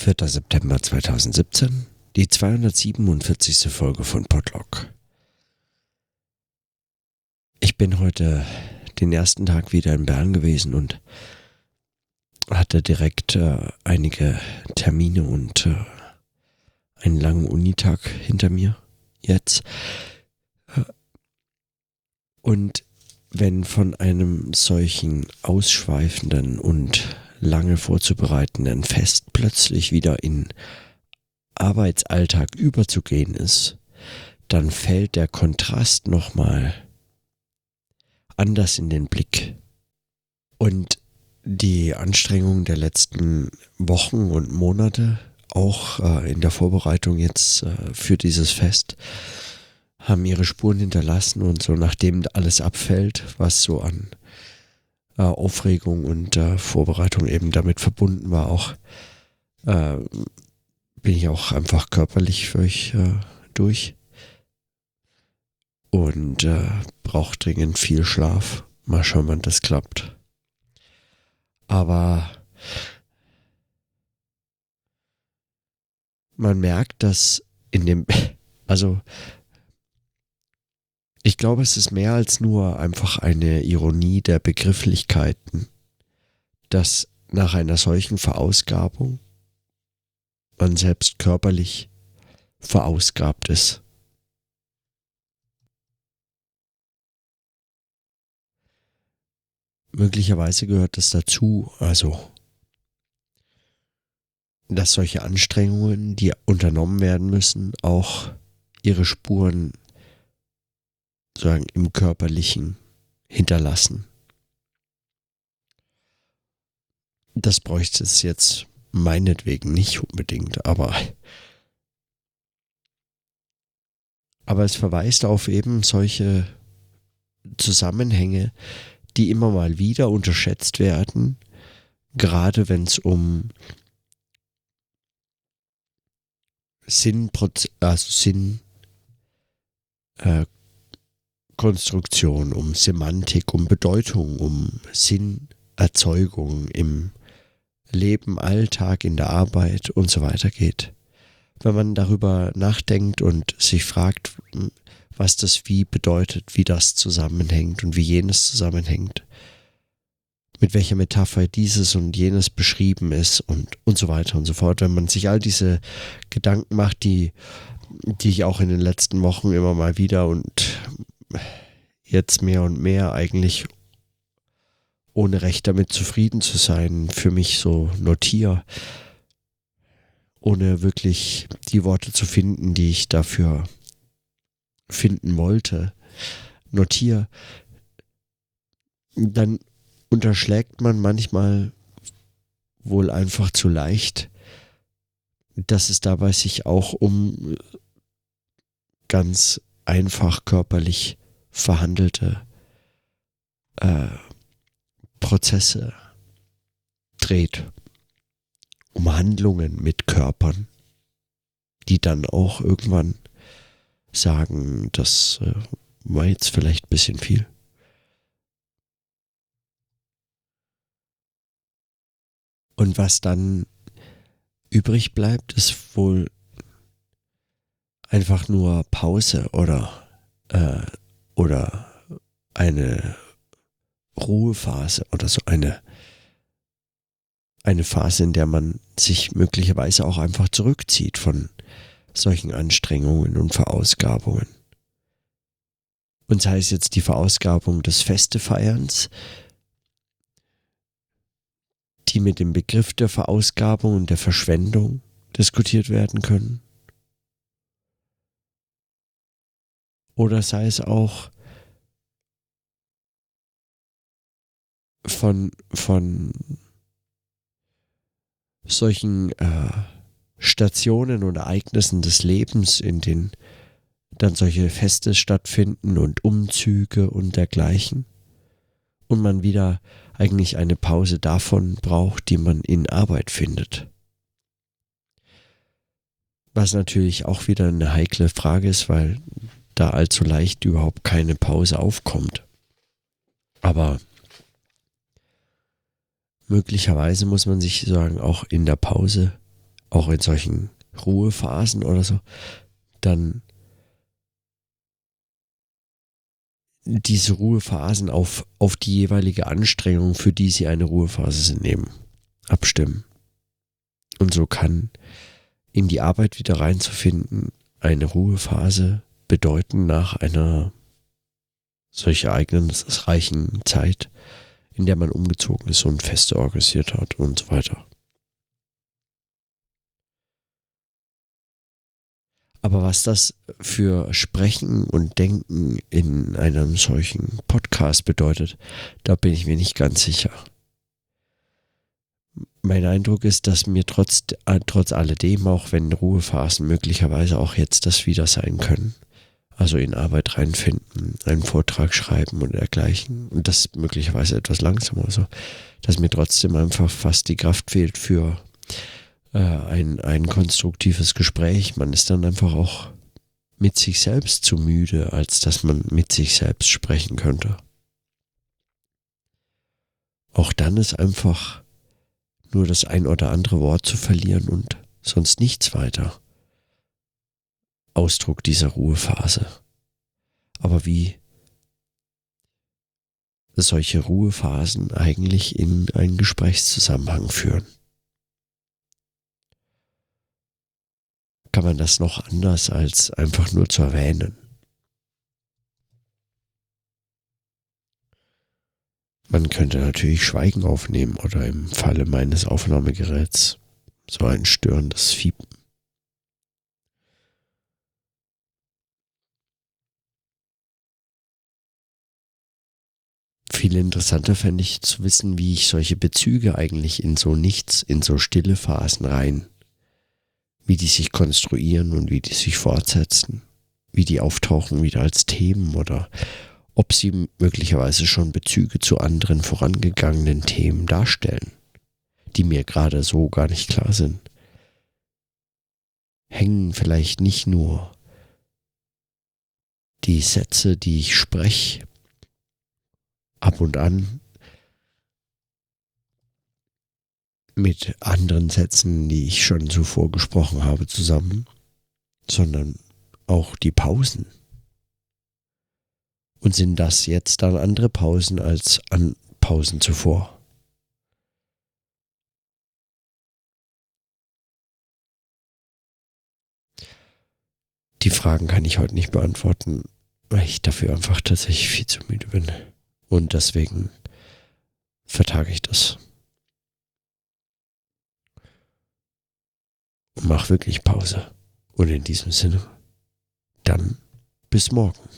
4. September 2017, die 247. Folge von Podlock. Ich bin heute den ersten Tag wieder in Bern gewesen und hatte direkt äh, einige Termine und äh, einen langen Unitag hinter mir jetzt. Und wenn von einem solchen ausschweifenden und lange vorzubereitenden Fest plötzlich wieder in Arbeitsalltag überzugehen ist, dann fällt der Kontrast nochmal anders in den Blick. Und die Anstrengungen der letzten Wochen und Monate, auch äh, in der Vorbereitung jetzt äh, für dieses Fest, haben ihre Spuren hinterlassen und so nachdem alles abfällt, was so an äh, Aufregung und äh, Vorbereitung eben damit verbunden war, auch äh, bin ich auch einfach körperlich für euch äh, durch und äh, brauche dringend viel Schlaf. Mal schauen, wann das klappt. Aber man merkt, dass in dem, also ich glaube, es ist mehr als nur einfach eine Ironie der Begrifflichkeiten, dass nach einer solchen Verausgabung man selbst körperlich verausgabt ist. Möglicherweise gehört es dazu, also dass solche Anstrengungen, die unternommen werden müssen, auch ihre Spuren sozusagen im körperlichen hinterlassen. Das bräuchte es jetzt meinetwegen nicht unbedingt, aber aber es verweist auf eben solche Zusammenhänge, die immer mal wieder unterschätzt werden, gerade wenn es um Sinn, also Sinn, äh, Konstruktion, um Semantik, um Bedeutung, um Sinnerzeugung im Leben, Alltag, in der Arbeit und so weiter geht. Wenn man darüber nachdenkt und sich fragt, was das wie bedeutet, wie das zusammenhängt und wie jenes zusammenhängt, mit welcher Metapher dieses und jenes beschrieben ist und, und so weiter und so fort. Wenn man sich all diese Gedanken macht, die, die ich auch in den letzten Wochen immer mal wieder und jetzt mehr und mehr eigentlich ohne recht damit zufrieden zu sein, für mich so notiere, ohne wirklich die Worte zu finden, die ich dafür finden wollte, notiere, dann unterschlägt man manchmal wohl einfach zu leicht, dass es dabei sich auch um ganz einfach körperlich verhandelte äh, Prozesse dreht, um Handlungen mit Körpern, die dann auch irgendwann sagen, das äh, war jetzt vielleicht ein bisschen viel. Und was dann übrig bleibt, ist wohl einfach nur Pause oder, äh, oder eine Ruhephase oder so eine, eine Phase, in der man sich möglicherweise auch einfach zurückzieht von solchen Anstrengungen und Verausgabungen. Und sei es jetzt die Verausgabung des Festefeierns, die mit dem Begriff der Verausgabung und der Verschwendung diskutiert werden können, Oder sei es auch von, von solchen äh, Stationen und Ereignissen des Lebens, in denen dann solche Feste stattfinden und Umzüge und dergleichen. Und man wieder eigentlich eine Pause davon braucht, die man in Arbeit findet. Was natürlich auch wieder eine heikle Frage ist, weil da allzu leicht überhaupt keine Pause aufkommt. Aber möglicherweise muss man sich sagen, auch in der Pause auch in solchen Ruhephasen oder so, dann diese Ruhephasen auf, auf die jeweilige Anstrengung, für die sie eine Ruhephase sind, nehmen, abstimmen. Und so kann in die Arbeit wieder reinzufinden eine Ruhephase bedeuten nach einer solch ereignisreichen Zeit, in der man umgezogen ist und Feste organisiert hat und so weiter. Aber was das für Sprechen und Denken in einem solchen Podcast bedeutet, da bin ich mir nicht ganz sicher. Mein Eindruck ist, dass mir trotz, äh, trotz alledem, auch wenn Ruhephasen möglicherweise auch jetzt das wieder sein können, also in Arbeit reinfinden, einen Vortrag schreiben und dergleichen, und das möglicherweise etwas langsamer so, dass mir trotzdem einfach fast die Kraft fehlt für äh, ein, ein konstruktives Gespräch. Man ist dann einfach auch mit sich selbst zu müde, als dass man mit sich selbst sprechen könnte. Auch dann ist einfach nur das ein oder andere Wort zu verlieren und sonst nichts weiter. Ausdruck dieser Ruhephase. Aber wie solche Ruhephasen eigentlich in einen Gesprächszusammenhang führen. kann man das noch anders als einfach nur zu erwähnen. Man könnte natürlich Schweigen aufnehmen oder im Falle meines Aufnahmegeräts so ein störendes Fiepen. Viel interessanter fände ich zu wissen, wie ich solche Bezüge eigentlich in so nichts, in so stille Phasen rein wie die sich konstruieren und wie die sich fortsetzen, wie die auftauchen wieder als Themen oder ob sie möglicherweise schon Bezüge zu anderen vorangegangenen Themen darstellen, die mir gerade so gar nicht klar sind. Hängen vielleicht nicht nur die Sätze, die ich spreche, ab und an mit anderen Sätzen, die ich schon zuvor gesprochen habe, zusammen, sondern auch die Pausen. Und sind das jetzt dann andere Pausen als an Pausen zuvor? Die Fragen kann ich heute nicht beantworten, weil ich dafür einfach tatsächlich viel zu müde bin. Und deswegen vertage ich das. mach wirklich Pause. Und in diesem Sinne, dann bis morgen.